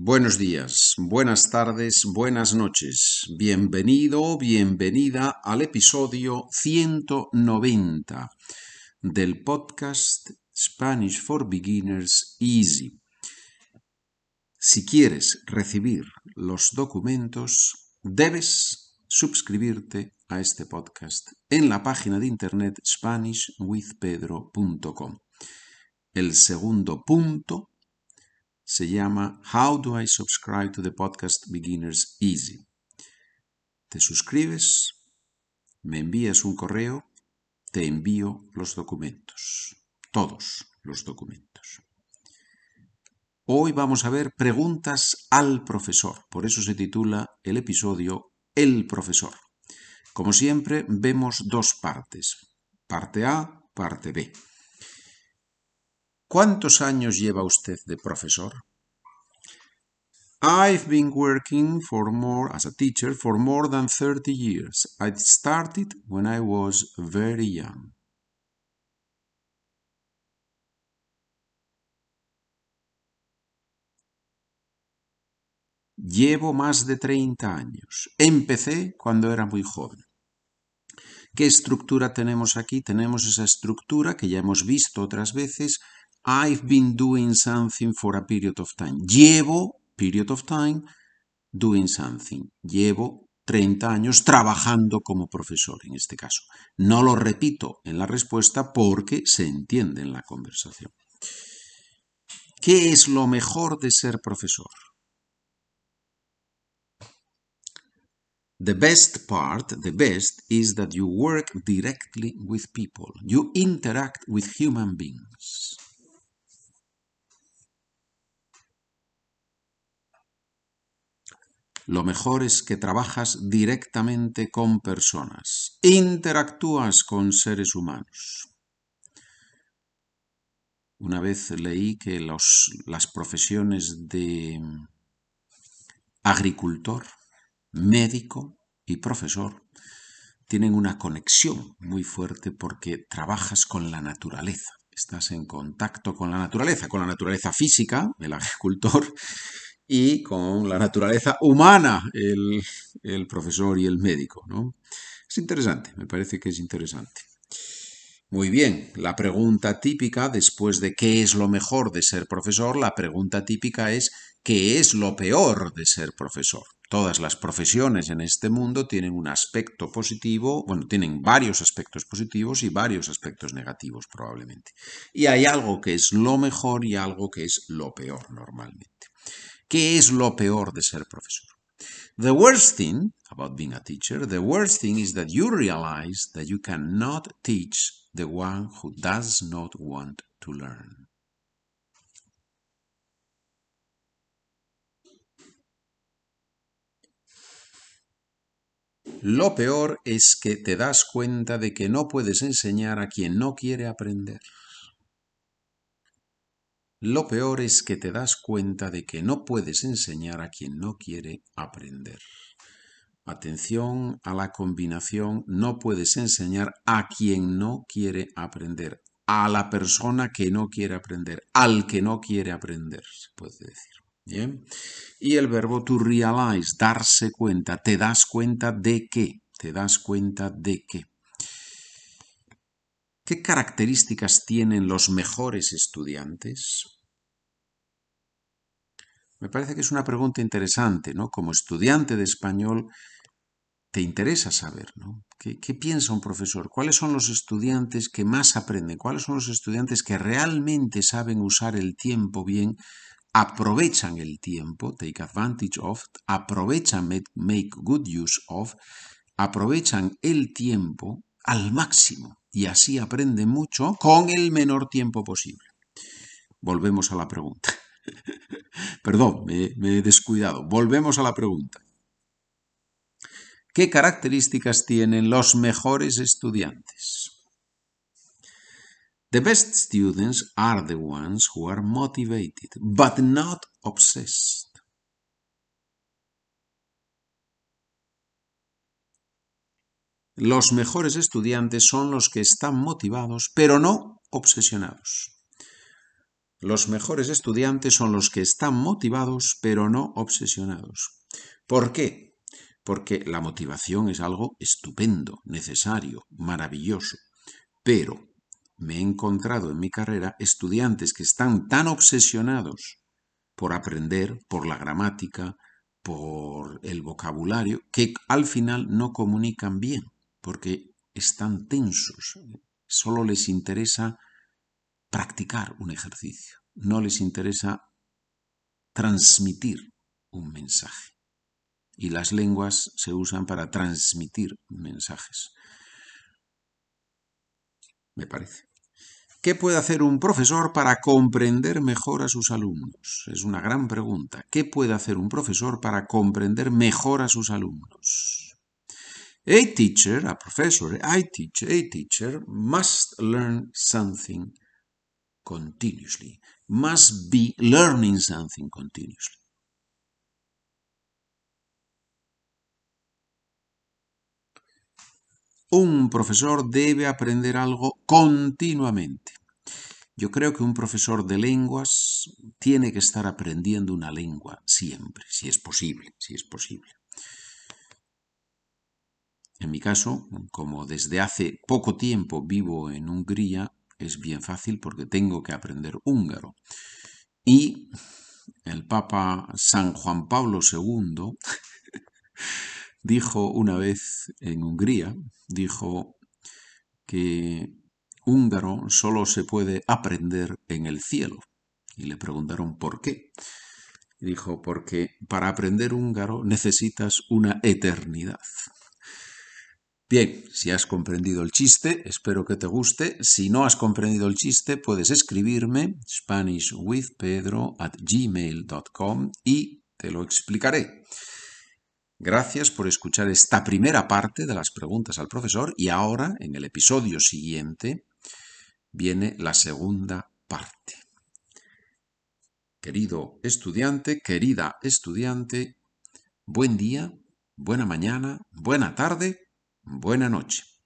Buenos días, buenas tardes, buenas noches. Bienvenido, bienvenida al episodio 190 del podcast Spanish for Beginners Easy. Si quieres recibir los documentos, debes suscribirte a este podcast en la página de internet SpanishWithPedro.com. El segundo punto se llama How do I subscribe to the podcast Beginners Easy? Te suscribes, me envías un correo, te envío los documentos, todos los documentos. Hoy vamos a ver preguntas al profesor, por eso se titula el episodio El profesor. Como siempre, vemos dos partes, parte A, parte B. ¿Cuántos años lleva usted de profesor? I've been working for more as a teacher for more than 30 years. I started when I was very young. Llevo más de 30 años. Empecé cuando era muy joven. ¿Qué estructura tenemos aquí? Tenemos esa estructura que ya hemos visto otras veces I've been doing something for a period of time. Llevo, period of time, doing something. Llevo 30 años trabajando como profesor en este caso. No lo repito en la respuesta porque se entiende en la conversación. ¿Qué es lo mejor de ser profesor? The best part, the best, is that you work directly with people. You interact with human beings. Lo mejor es que trabajas directamente con personas, interactúas con seres humanos. Una vez leí que las profesiones de agricultor, médico y profesor tienen una conexión muy fuerte porque trabajas con la naturaleza. Estás en contacto con la naturaleza, con la naturaleza física, del agricultor, y con la naturaleza humana, el, profesor y el médico. ¿no? Es interesante, me parece que es interesante. Muy bien, la pregunta típica, después de qué es lo mejor de ser profesor, la pregunta típica es qué es lo peor de ser profesor. Todas las profesiones en este mundo tienen un aspecto positivo, bueno, tienen varios aspectos positivos y varios aspectos negativos probablemente. Y hay algo que es lo mejor y algo que es lo peor normalmente. ¿Qué es lo peor de ser profesor? The worst thing about being a teacher, the worst thing is that you realize that you cannot teach the one who does not want to learn. Lo peor es que te das cuenta de que no puedes enseñar a quien no quiere aprender. Lo peor es que te das cuenta de que no puedes enseñar a quien no quiere aprender. Atención a la combinación, no puedes enseñar a quien no quiere aprender, a la persona que no quiere aprender, al que no quiere aprender, se puede decir. Bien. Y el verbo to realize, darse cuenta, te das cuenta de qué, te das cuenta de qué. ¿Qué características tienen los mejores estudiantes? Me parece que es una pregunta interesante, ¿no? Como estudiante de español, te interesa saber, ¿no? ¿Qué, ¿Qué, piensa un profesor? ¿Cuáles son los estudiantes que más aprenden? ¿Cuáles son los estudiantes que realmente saben usar el tiempo bien? Aprovechan el tiempo, take advantage of, aprovechan, make good use of, aprovechan el tiempo al máximo y así aprende mucho con el menor tiempo posible. Volvemos a la pregunta. Perdón, me, me he descuidado. Volvemos a la pregunta. ¿Qué características tienen los mejores estudiantes? The best students are the ones who are motivated, but not obsessed. Los mejores estudiantes son los que están motivados, pero no obsesionados. Los mejores estudiantes son los que están motivados pero no obsesionados. ¿Por qué? Porque la motivación es algo estupendo, necesario, maravilloso. Pero me he encontrado en mi carrera estudiantes que están tan obsesionados por aprender, por la gramática, por el vocabulario, que al final no comunican bien, porque están tensos. Solo les interesa practicar un ejercicio, no les interesa transmitir un mensaje. Y las lenguas se usan para transmitir mensajes. Me parece. ¿Qué puede hacer un profesor para comprender mejor a sus alumnos? Es una gran pregunta. ¿Qué puede hacer un profesor para comprender mejor a sus alumnos? A teacher, a professor, a teacher, a teacher must learn something continuously, must be learning something continuously. Un profesor debe aprender algo continuamente. Yo creo que un profesor de lenguas tiene que estar aprendiendo una lengua siempre, si es posible, si es posible. En mi caso, como desde hace poco tiempo vivo en Hungría, es bien fácil porque tengo que aprender húngaro. Y el Papa San Juan Pablo II dijo una vez en Hungría, dijo que húngaro solo se puede aprender en el cielo. Y le preguntaron por qué. Dijo, porque para aprender húngaro necesitas una eternidad. Bien, si has comprendido el chiste, espero que te guste. Si no has comprendido el chiste, puedes escribirme spanishwithpedro at gmail.com y te lo explicaré. Gracias por escuchar esta primera parte de las preguntas al profesor y ahora, en el episodio siguiente, viene la segunda parte. Querido estudiante, querida estudiante, buen día, buena mañana, buena tarde Buena noche.